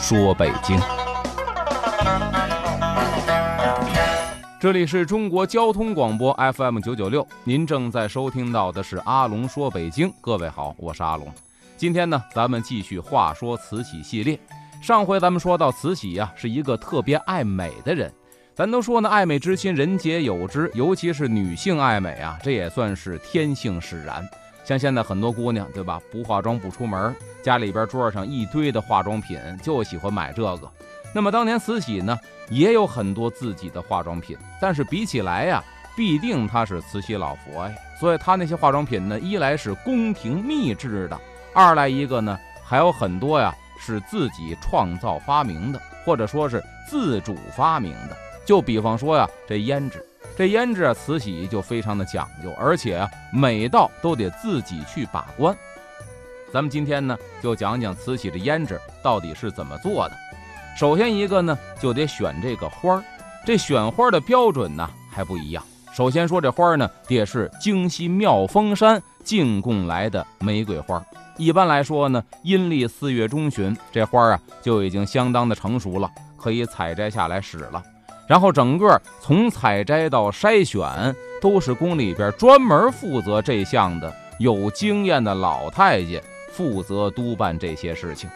说北京。这里是中国交通广播 FM 九九六，您正在收听到的是阿龙说北京。各位好，我是阿龙。今天呢，咱们继续话说慈禧系列。上回咱们说到慈禧呀，是一个特别爱美的人。咱都说呢，爱美之心人皆有之，尤其是女性爱美啊，这也算是天性使然。像现在很多姑娘，对吧？不化妆不出门，家里边桌上一堆的化妆品，就喜欢买这个。那么当年慈禧呢，也有很多自己的化妆品，但是比起来呀，必定她是慈禧老佛呀，所以她那些化妆品呢，一来是宫廷秘制的，二来一个呢，还有很多呀是自己创造发明的，或者说是自主发明的。就比方说呀，这胭脂，这胭脂啊，慈禧就非常的讲究，而且啊，每道都得自己去把关。咱们今天呢，就讲讲慈禧的胭脂到底是怎么做的。首先一个呢，就得选这个花儿，这选花的标准呢还不一样。首先说这花儿呢，得是京西妙峰山进贡来的玫瑰花。一般来说呢，阴历四月中旬，这花儿啊就已经相当的成熟了，可以采摘下来使了。然后整个从采摘到筛选，都是宫里边专门负责这项的有经验的老太监负责督办这些事情。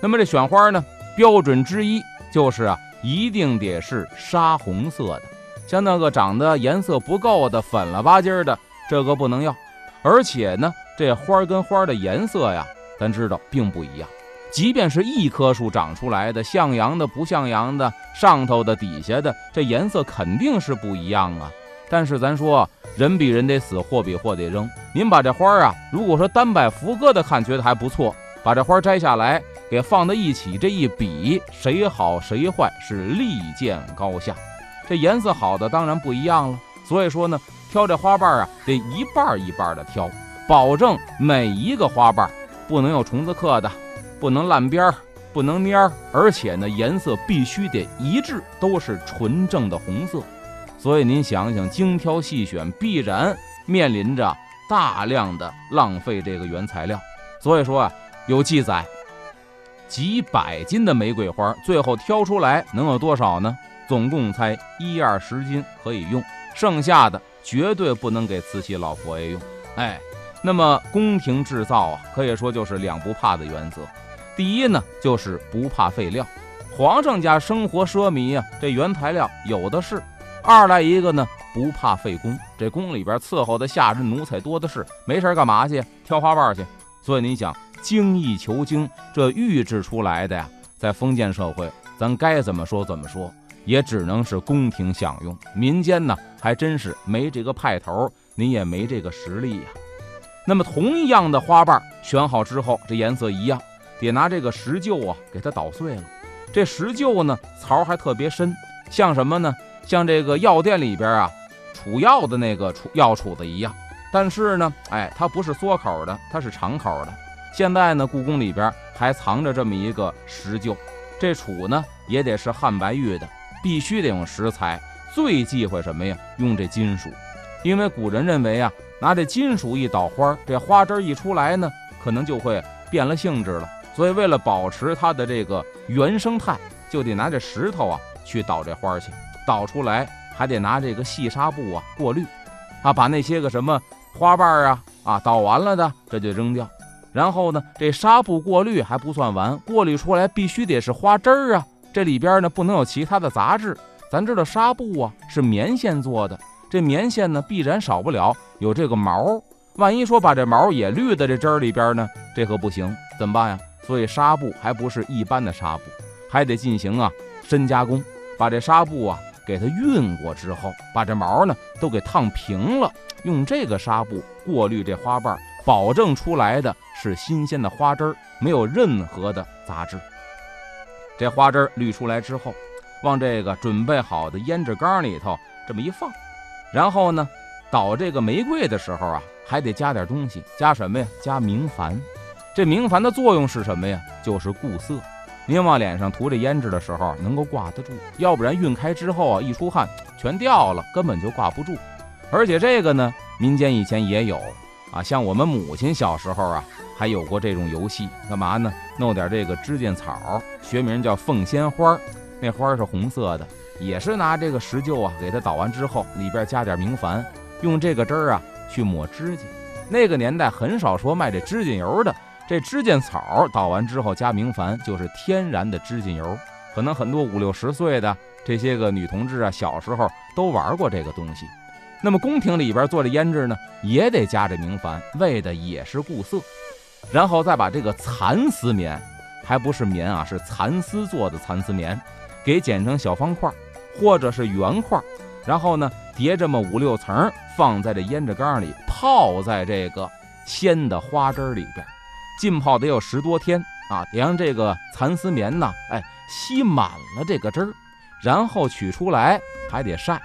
那么这选花呢？标准之一就是啊，一定得是沙红色的，像那个长得颜色不够的粉了吧唧的，这个不能要。而且呢，这花跟花的颜色呀，咱知道并不一样。即便是一棵树长出来的，向阳的、不向阳的，上头的、底下的，这颜色肯定是不一样啊。但是咱说，人比人得死，货比货得扔。您把这花啊，如果说单摆福歌的看，觉得还不错，把这花摘下来。给放在一起，这一比，谁好谁坏是立见高下。这颜色好的当然不一样了。所以说呢，挑这花瓣啊，得一半一半的挑，保证每一个花瓣不能有虫子刻的，不能烂边儿，不能蔫儿，而且呢，颜色必须得一致，都是纯正的红色。所以您想想，精挑细选，必然面临着大量的浪费这个原材料。所以说啊，有记载。几百斤的玫瑰花，最后挑出来能有多少呢？总共才一二十斤可以用，剩下的绝对不能给慈禧老佛爷用。哎，那么宫廷制造啊，可以说就是两不怕的原则。第一呢，就是不怕废料，皇上家生活奢靡呀，这原材料有的是；二来一个呢，不怕费工，这宫里边伺候的下人奴才多的是，没事干嘛去？挑花瓣去。所以您想。精益求精，这预制出来的呀，在封建社会，咱该怎么说怎么说，也只能是宫廷享用。民间呢，还真是没这个派头，您也没这个实力呀。那么，同样的花瓣选好之后，这颜色一样，得拿这个石臼啊，给它捣碎了。这石臼呢，槽还特别深，像什么呢？像这个药店里边啊，储药的那个储药杵子一样。但是呢，哎，它不是缩口的，它是长口的。现在呢，故宫里边还藏着这么一个石臼，这杵呢也得是汉白玉的，必须得用石材。最忌讳什么呀？用这金属，因为古人认为啊，拿这金属一捣花，这花汁一出来呢，可能就会变了性质了。所以为了保持它的这个原生态，就得拿这石头啊去捣这花儿去，捣出来还得拿这个细纱布啊过滤，啊，把那些个什么花瓣啊啊捣完了的，这就扔掉。然后呢，这纱布过滤还不算完，过滤出来必须得是花汁儿啊！这里边呢不能有其他的杂质。咱知道纱布啊是棉线做的，这棉线呢必然少不了有这个毛。万一说把这毛也滤在这汁儿里边呢，这可不行，怎么办呀？所以纱布还不是一般的纱布，还得进行啊深加工，把这纱布啊给它熨过之后，把这毛呢都给烫平了，用这个纱布过滤这花瓣，保证出来的。是新鲜的花汁儿，没有任何的杂质。这花汁滤出来之后，往这个准备好的胭脂缸里头这么一放，然后呢，捣这个玫瑰的时候啊，还得加点东西，加什么呀？加明矾。这明矾的作用是什么呀？就是固色。您往脸上涂这胭脂的时候能够挂得住，要不然晕开之后啊，一出汗全掉了，根本就挂不住。而且这个呢，民间以前也有啊，像我们母亲小时候啊，还有过这种游戏，干嘛呢？弄点这个知见草，学名叫凤仙花，那花是红色的，也是拿这个石臼啊，给它捣完之后，里边加点明矾，用这个汁儿啊去抹指甲。那个年代很少说卖这指甲油的。这知见草捣完之后加明矾，就是天然的指甲油。可能很多五六十岁的这些个女同志啊，小时候都玩过这个东西。那么宫廷里边做的胭脂呢，也得加这明矾，为的也是固色。然后再把这个蚕丝棉，还不是棉啊，是蚕丝做的蚕丝棉，给剪成小方块或者是圆块，然后呢叠这么五六层，放在这胭脂缸里，泡在这个鲜的花汁里边。浸泡得有十多天啊，得让这个蚕丝棉呢，哎，吸满了这个汁儿，然后取出来还得晒。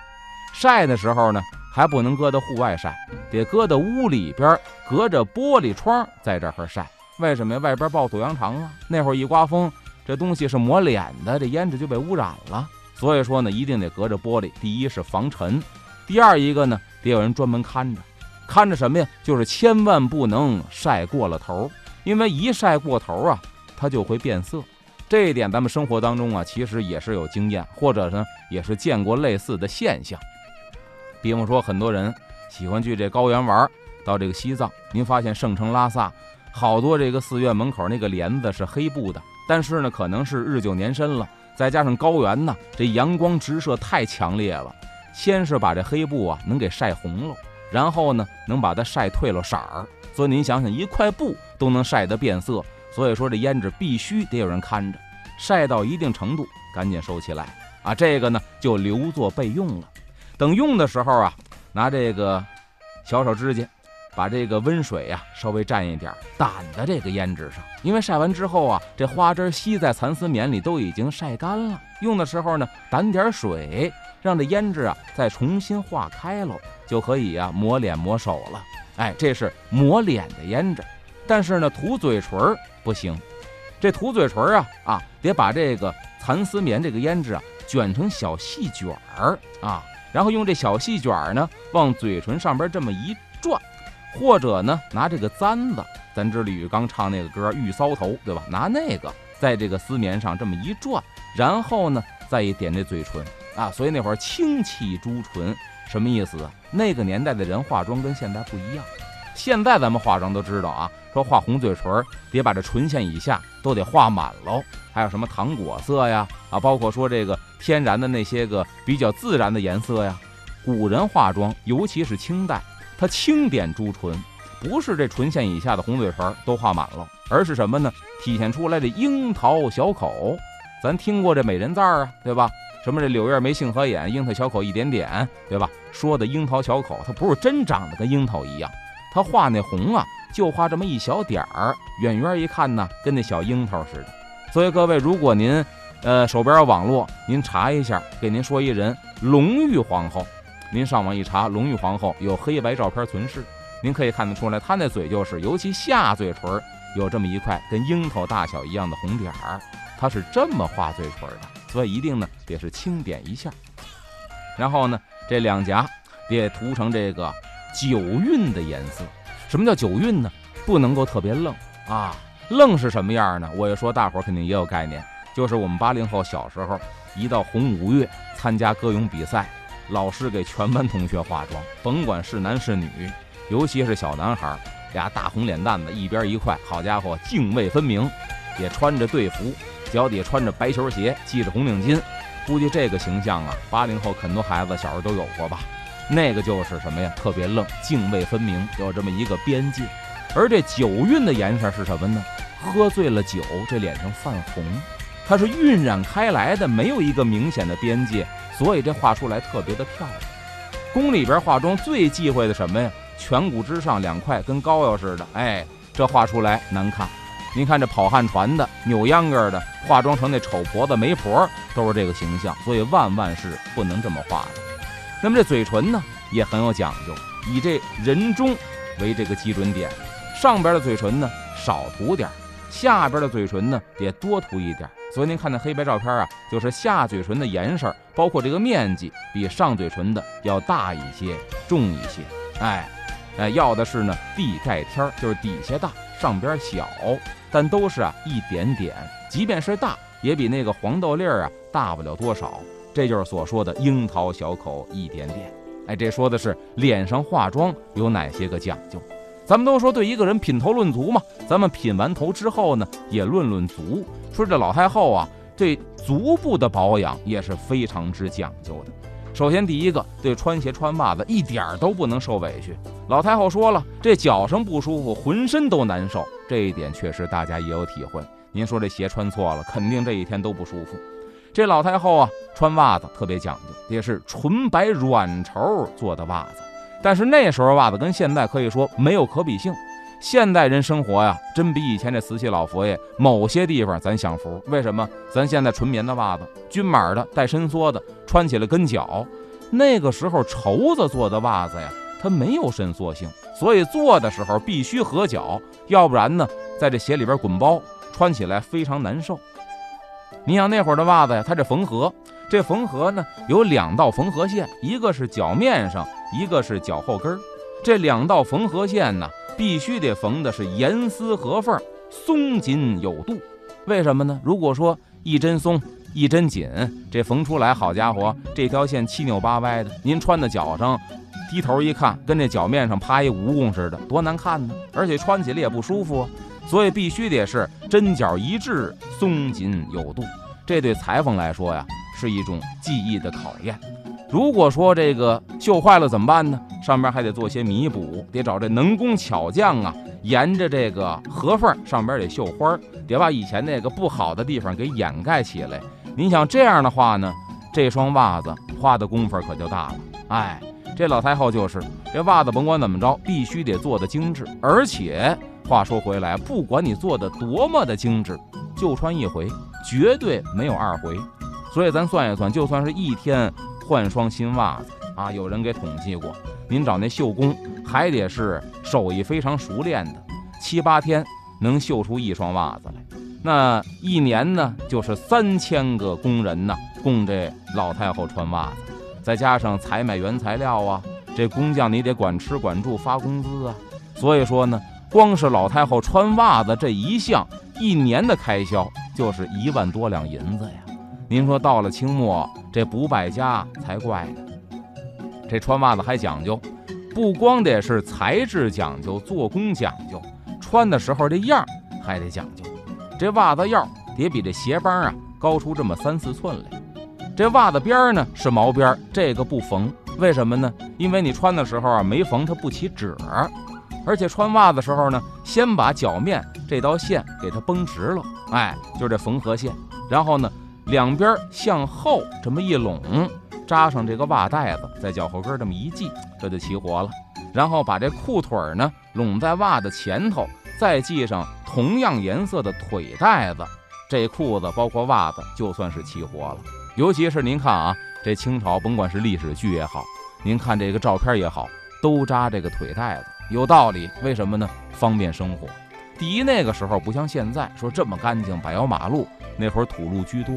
晒的时候呢，还不能搁到户外晒，得搁到屋里边，隔着玻璃窗在这儿晒。为什么呀？外边暴土扬长啊，那会儿一刮风，这东西是抹脸的，这胭脂就被污染了。所以说呢，一定得隔着玻璃。第一是防尘，第二一个呢，得有人专门看着，看着什么呀？就是千万不能晒过了头。因为一晒过头啊，它就会变色。这一点咱们生活当中啊，其实也是有经验，或者呢也是见过类似的现象。比方说，很多人喜欢去这高原玩，到这个西藏，您发现圣城拉萨好多这个寺院门口那个帘子是黑布的，但是呢，可能是日久年深了，再加上高原呢，这阳光直射太强烈了，先是把这黑布啊能给晒红了，然后呢能把它晒褪了色儿。所以您想想，一块布都能晒得变色，所以说这胭脂必须得有人看着，晒到一定程度赶紧收起来啊！这个呢就留作备用了。等用的时候啊，拿这个小手指甲，把这个温水呀稍微蘸一点，掸在这个胭脂上，因为晒完之后啊，这花汁吸在蚕丝棉里都已经晒干了。用的时候呢，掸点水，让这胭脂啊再重新化开喽，就可以啊抹脸抹手了。哎，这是抹脸的胭脂，但是呢，涂嘴唇不行。这涂嘴唇啊啊，得把这个蚕丝棉这个胭脂啊卷成小细卷儿啊，然后用这小细卷儿呢往嘴唇上边这么一转，或者呢拿这个簪子，咱知李玉刚唱那个歌《玉搔头》，对吧？拿那个在这个丝棉上这么一转，然后呢再一点这嘴唇啊，所以那会儿清气朱唇。什么意思？那个年代的人化妆跟现在不一样。现在咱们化妆都知道啊，说画红嘴唇得把这唇线以下都得画满喽。还有什么糖果色呀？啊，包括说这个天然的那些个比较自然的颜色呀。古人化妆，尤其是清代，他轻点朱唇，不是这唇线以下的红嘴唇都画满了，而是什么呢？体现出来的樱桃小口。咱听过这美人赞啊，对吧？什么这柳叶眉、杏核眼、樱桃小口一点点，对吧？说的樱桃小口，它不是真长得跟樱桃一样，它画那红啊，就画这么一小点儿，远远一看呢，跟那小樱桃似的。所以各位，如果您，呃，手边有网络，您查一下，给您说一人隆裕皇后，您上网一查，隆裕皇后有黑白照片存世，您可以看得出来，她那嘴就是，尤其下嘴唇有这么一块跟樱桃大小一样的红点儿，他是这么画嘴唇的。所以一定呢得是轻点一下，然后呢这两颊得涂成这个酒晕的颜色。什么叫酒晕呢？不能够特别愣啊！愣是什么样呢？我一说大伙儿肯定也有概念，就是我们八零后小时候一到红五月参加歌咏比赛，老师给全班同学化妆，甭管是男是女，尤其是小男孩，俩大红脸蛋子一边一块，好家伙，泾渭分明，也穿着队服。脚底穿着白球鞋，系着红领巾，估计这个形象啊，八零后很多孩子小时候都有过吧？那个就是什么呀？特别愣，泾渭分明，有这么一个边界。而这酒晕的颜色是什么呢？喝醉了酒，这脸上泛红，它是晕染开来的，没有一个明显的边界，所以这画出来特别的漂亮。宫里边化妆最忌讳的什么呀？颧骨之上两块跟膏药似的，哎，这画出来难看。您看这跑旱船的、扭秧歌的、化妆成那丑婆子、媒婆，都是这个形象，所以万万是不能这么画的。那么这嘴唇呢，也很有讲究，以这人中为这个基准点，上边的嘴唇呢少涂点，下边的嘴唇呢也多涂一点。所以您看那黑白照片啊，就是下嘴唇的颜色，包括这个面积，比上嘴唇的要大一些、重一些。哎，哎，要的是呢地盖天，就是底下大，上边小，但都是啊一点点，即便是大，也比那个黄豆粒儿啊大不了多少。这就是所说的樱桃小口一点点。哎，这说的是脸上化妆有哪些个讲究。咱们都说对一个人品头论足嘛，咱们品完头之后呢，也论论足。说这老太后啊，对足部的保养也是非常之讲究的。首先第一个，对穿鞋穿袜子一点儿都不能受委屈。老太后说了，这脚上不舒服，浑身都难受，这一点确实大家也有体会。您说这鞋穿错了，肯定这一天都不舒服。这老太后啊，穿袜子特别讲究，也是纯白软绸做的袜子。但是那时候袜子跟现在可以说没有可比性，现代人生活呀，真比以前这瓷器老佛爷某些地方咱享福。为什么？咱现在纯棉的袜子，均码的，带伸缩的，穿起来跟脚。那个时候绸子做的袜子呀，它没有伸缩性，所以做的时候必须合脚，要不然呢，在这鞋里边滚包，穿起来非常难受。你想那会儿的袜子呀，它这缝合，这缝合呢有两道缝合线，一个是脚面上。一个是脚后跟儿，这两道缝合线呢，必须得缝的是严丝合缝、松紧有度。为什么呢？如果说一针松一针紧，这缝出来，好家伙，这条线七扭八歪的，您穿在脚上，低头一看，跟这脚面上趴一蜈蚣似的，多难看呢！而且穿起来也不舒服啊。所以必须得是针脚一致、松紧有度。这对裁缝来说呀，是一种技艺的考验。如果说这个绣坏了怎么办呢？上边还得做些弥补，得找这能工巧匠啊，沿着这个合缝上边得绣花，得把以前那个不好的地方给掩盖起来。您想这样的话呢，这双袜子花的功夫可就大了。哎，这老太后就是这袜子，甭管怎么着，必须得做的精致。而且话说回来，不管你做的多么的精致，就穿一回，绝对没有二回。所以咱算一算，就算是一天。换双新袜子啊！有人给统计过，您找那绣工还得是手艺非常熟练的，七八天能绣出一双袜子来。那一年呢，就是三千个工人呢，供这老太后穿袜子，再加上采买原材料啊，这工匠你得管吃管住发工资啊。所以说呢，光是老太后穿袜子这一项，一年的开销就是一万多两银子呀。您说到了清末，这不败家才怪呢。这穿袜子还讲究，不光得是材质讲究、做工讲究，穿的时候这样还得讲究。这袜子腰得比这鞋帮啊高出这么三四寸来。这袜子边呢是毛边，这个不缝，为什么呢？因为你穿的时候啊没缝，它不起褶。而且穿袜子时候呢，先把脚面这道线给它绷直了，哎，就是这缝合线，然后呢。两边向后这么一拢，扎上这个袜带子，在脚后跟这么一系，这就齐活了。然后把这裤腿呢拢在袜子前头，再系上同样颜色的腿带子，这裤子包括袜子就算是齐活了。尤其是您看啊，这清朝甭管是历史剧也好，您看这个照片也好，都扎这个腿带子，有道理。为什么呢？方便生活。第一，那个时候不像现在说这么干净，柏油马路，那会儿土路居多。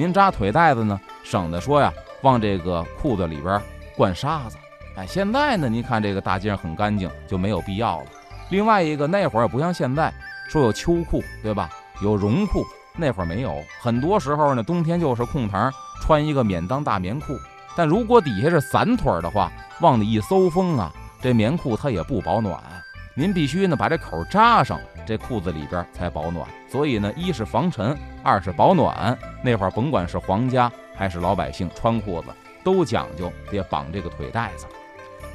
您扎腿带子呢，省得说呀，往这个裤子里边灌沙子。哎，现在呢，您看这个大街上很干净，就没有必要了。另外一个，那会儿也不像现在说有秋裤，对吧？有绒裤，那会儿没有。很多时候呢，冬天就是空堂穿一个免裆大棉裤。但如果底下是散腿的话，往里一搜风啊，这棉裤它也不保暖。您必须呢把这口扎上，这裤子里边才保暖。所以呢，一是防尘，二是保暖。那会儿甭管是皇家还是老百姓穿裤子，都讲究得绑这个腿带子。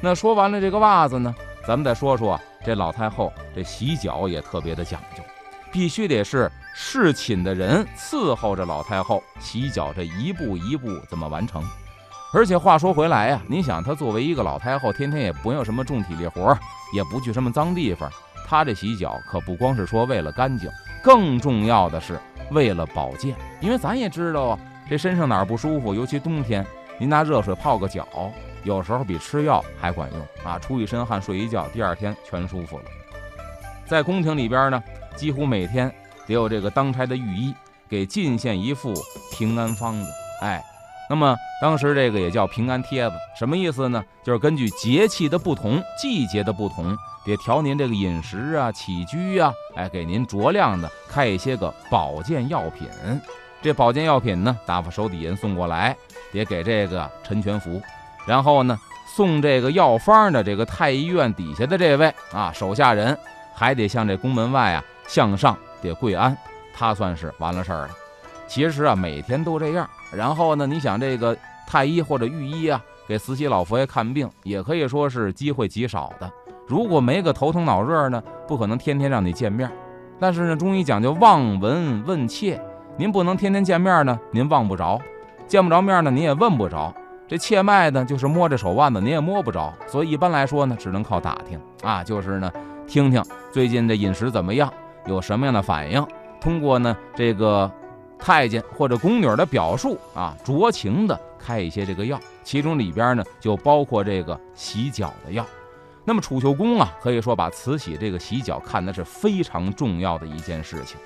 那说完了这个袜子呢，咱们再说说这老太后这洗脚也特别的讲究，必须得是侍寝的人伺候着老太后洗脚，这一步一步怎么完成？而且话说回来呀，您想她作为一个老太后，天天也不用什么重体力活，也不去什么脏地方，他这洗脚可不光是说为了干净。更重要的是为了保健，因为咱也知道啊，这身上哪儿不舒服，尤其冬天，您拿热水泡个脚，有时候比吃药还管用啊！出一身汗，睡一觉，第二天全舒服了。在宫廷里边呢，几乎每天得有这个当差的御医给进献一副平安方子，哎。那么当时这个也叫平安贴子，什么意思呢？就是根据节气的不同、季节的不同，得调您这个饮食啊、起居啊，哎，给您酌量的开一些个保健药品。这保健药品呢，打发手底人送过来，得给这个陈全福，然后呢，送这个药方的这个太医院底下的这位啊手下人，还得向这宫门外啊向上得跪安，他算是完了事儿了。其实啊，每天都这样。然后呢，你想这个太医或者御医啊，给慈禧老佛爷看病，也可以说是机会极少的。如果没个头疼脑热呢，不可能天天让你见面。但是呢，中医讲究望闻问切，您不能天天见面呢，您望不着；见不着面呢，您也问不着。这切脉呢，就是摸着手腕子，您也摸不着。所以一般来说呢，只能靠打听啊，就是呢，听听最近这饮食怎么样，有什么样的反应，通过呢这个。太监或者宫女的表述啊，酌情的开一些这个药，其中里边呢就包括这个洗脚的药。那么储秀宫啊，可以说把慈禧这个洗脚看的是非常重要的一件事情。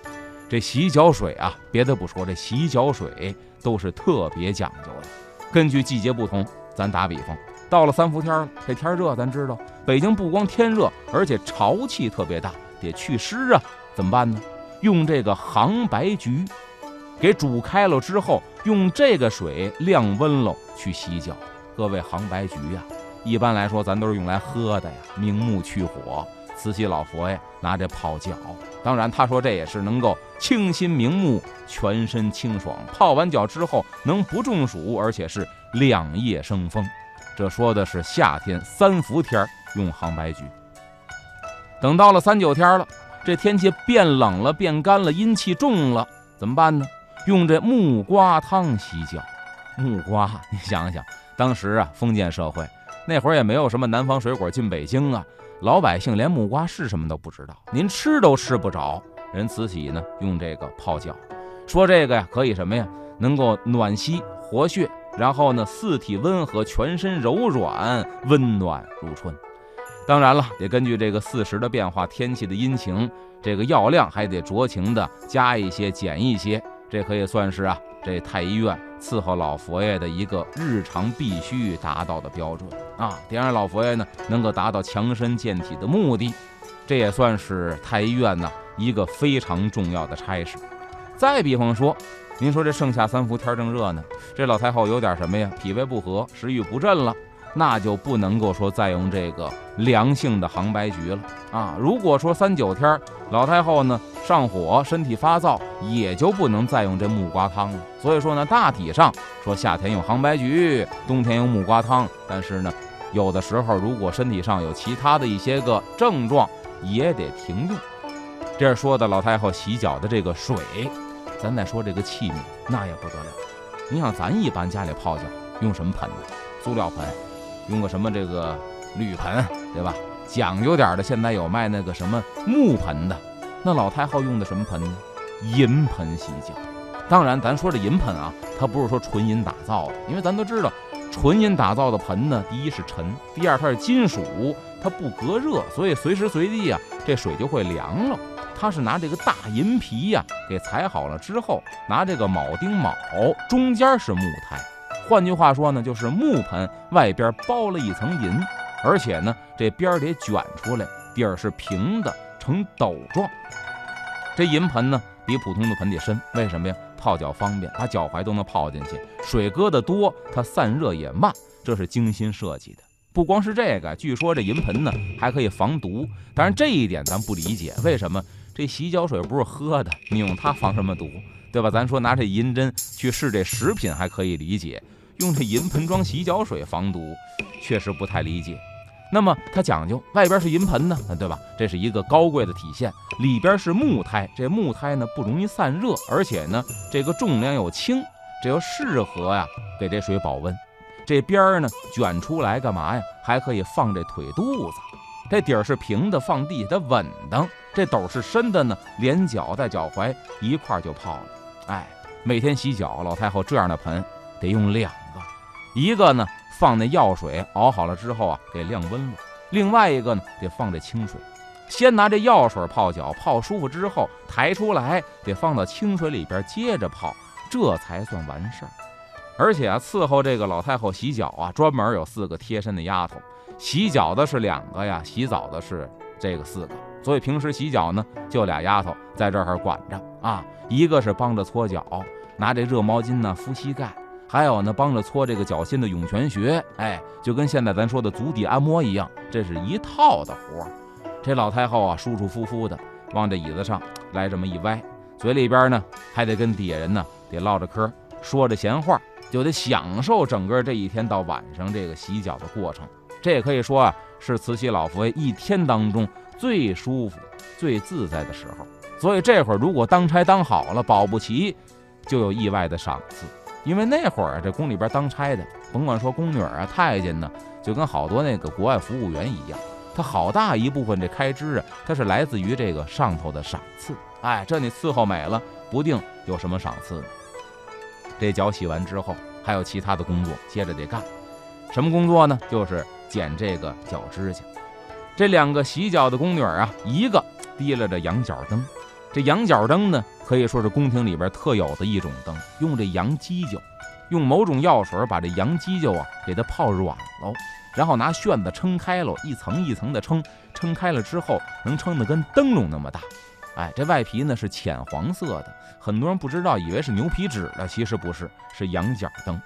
这洗脚水啊，别的不说，这洗脚水都是特别讲究的。根据季节不同，咱打比方，到了三伏天这天热，咱知道北京不光天热，而且潮气特别大，得祛湿啊，怎么办呢？用这个杭白菊。给煮开了之后，用这个水晾温了去洗脚。各位杭白菊呀，一般来说咱都是用来喝的呀，明目去火。慈禧老佛爷拿这泡脚，当然他说这也是能够清心明目、全身清爽。泡完脚之后能不中暑，而且是两夜生风。这说的是夏天三伏天用杭白菊。等到了三九天了，这天气变冷了、变干了，阴气重了，怎么办呢？用这木瓜汤洗脚，木瓜，你想想，当时啊，封建社会那会儿也没有什么南方水果进北京啊，老百姓连木瓜是什么都不知道，您吃都吃不着。人慈禧呢，用这个泡脚，说这个呀，可以什么呀，能够暖膝活血，然后呢，四体温和，全身柔软，温暖如春。当然了，得根据这个四时的变化，天气的阴晴，这个药量还得酌情的加一些，减一些。这可以算是啊，这太医院伺候老佛爷的一个日常必须达到的标准啊，得让老佛爷呢能够达到强身健体的目的，这也算是太医院呢一个非常重要的差事。再比方说，您说这盛夏三伏天正热呢，这老太后有点什么呀？脾胃不和，食欲不振了。那就不能够说再用这个凉性的杭白菊了啊！如果说三九天老太后呢上火，身体发燥，也就不能再用这木瓜汤了。所以说呢，大体上说夏天用杭白菊，冬天用木瓜汤。但是呢，有的时候如果身体上有其他的一些个症状，也得停用。这是说的老太后洗脚的这个水，咱再说这个器皿，那也不得了。你想咱一般家里泡脚用什么盆呢？塑料盆。用个什么这个铝盆，对吧？讲究点的，现在有卖那个什么木盆的。那老太后用的什么盆呢？银盆洗脚。当然，咱说这银盆啊，它不是说纯银打造的，因为咱都知道，纯银打造的盆呢，第一是沉，第二它是金属，它不隔热，所以随时随地啊，这水就会凉了。它是拿这个大银皮呀给裁好了之后，拿这个铆钉铆，中间是木胎。换句话说呢，就是木盆外边包了一层银，而且呢，这边得卷出来，底儿是平的，呈斗状。这银盆呢，比普通的盆底深，为什么呀？泡脚方便，把脚踝都能泡进去。水搁的多，它散热也慢，这是精心设计的。不光是这个，据说这银盆呢还可以防毒，但是这一点咱不理解，为什么这洗脚水不是喝的，你用它防什么毒？对吧？咱说拿这银针去试这食品还可以理解。用这银盆装洗脚水防毒，确实不太理解。那么它讲究外边是银盆呢，对吧？这是一个高贵的体现。里边是木胎，这木胎呢不容易散热，而且呢这个重量又轻，这又适合呀给这水保温。这边儿呢卷出来干嘛呀？还可以放这腿肚子。这底儿是平的，放地下它稳当。这斗是深的呢，连脚带脚踝一块儿就泡了。哎，每天洗脚，老太后这样的盆得用两个，一个呢放那药水熬好了之后啊，给晾温了；另外一个呢得放这清水。先拿这药水泡脚，泡舒服之后抬出来，得放到清水里边接着泡，这才算完事儿。而且啊，伺候这个老太后洗脚啊，专门有四个贴身的丫头，洗脚的是两个呀，洗澡的是这个四个。所以平时洗脚呢，就俩丫头在这儿管着啊，一个是帮着搓脚，拿这热毛巾呢敷膝盖，还有呢帮着搓这个脚心的涌泉穴，哎，就跟现在咱说的足底按摩一样，这是一套的活儿。这老太后啊，舒舒服服的往这椅子上来这么一歪，嘴里边呢还得跟底下人呢得唠着嗑，说着闲话，就得享受整个这一天到晚上这个洗脚的过程。这也可以说啊，是慈禧老佛爷一天当中最舒服、最自在的时候。所以这会儿如果当差当好了，保不齐就有意外的赏赐。因为那会儿啊，这宫里边当差的，甭管说宫女啊、太监呢，就跟好多那个国外服务员一样。他好大一部分这开支啊，它是来自于这个上头的赏赐。哎，这你伺候美了，不定有什么赏赐呢。这脚洗完之后，还有其他的工作接着得干。什么工作呢？就是剪这个脚指甲。这两个洗脚的宫女啊，一个提拉着羊角灯。这羊角灯呢，可以说是宫廷里边特有的一种灯，用这羊犄角，用某种药水把这羊犄角啊给它泡软喽。然后拿旋子撑开了，一层一层的撑，撑开了之后能撑得跟灯笼那么大。哎，这外皮呢是浅黄色的，很多人不知道，以为是牛皮纸的，其实不是，是羊角灯。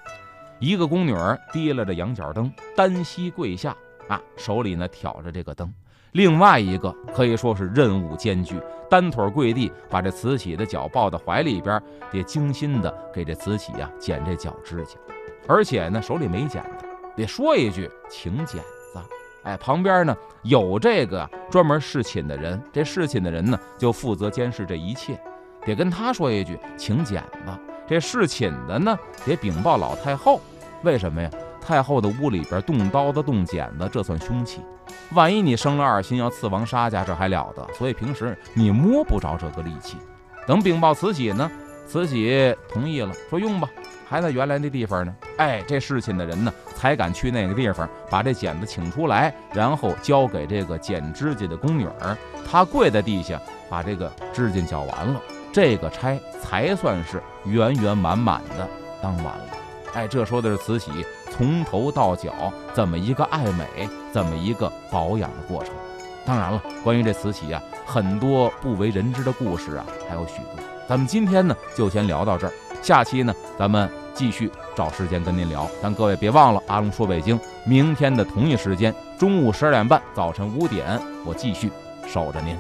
一个宫女儿提拉着羊角灯，单膝跪下啊，手里呢挑着这个灯；另外一个可以说是任务艰巨，单腿跪地，把这慈禧的脚抱到怀里边，得精心的给这慈禧呀剪这脚指甲，而且呢手里没剪子。得说一句，请剪子。哎，旁边呢有这个专门侍寝的人，这侍寝的人呢就负责监视这一切，得跟他说一句，请剪子。这侍寝的呢得禀报老太后，为什么呀？太后的屋里边动刀子动剪子，这算凶器。万一你生了二心要刺王杀家，这还了得？所以平时你摸不着这个利器。等禀报慈禧呢，慈禧同意了，说用吧。还在原来那地方呢，哎，这侍寝的人呢才敢去那个地方把这剪子请出来，然后交给这个剪指甲的宫女儿。她跪在地下把这个指甲绞完了，这个差才算是圆圆满满的当完了。哎，这说的是慈禧从头到脚怎么一个爱美、怎么一个保养的过程。当然了，关于这慈禧啊，很多不为人知的故事啊还有许多。咱们今天呢就先聊到这儿。下期呢，咱们继续找时间跟您聊。但各位别忘了，阿龙说北京，明天的同一时间，中午十二点半，早晨五点，我继续守着您。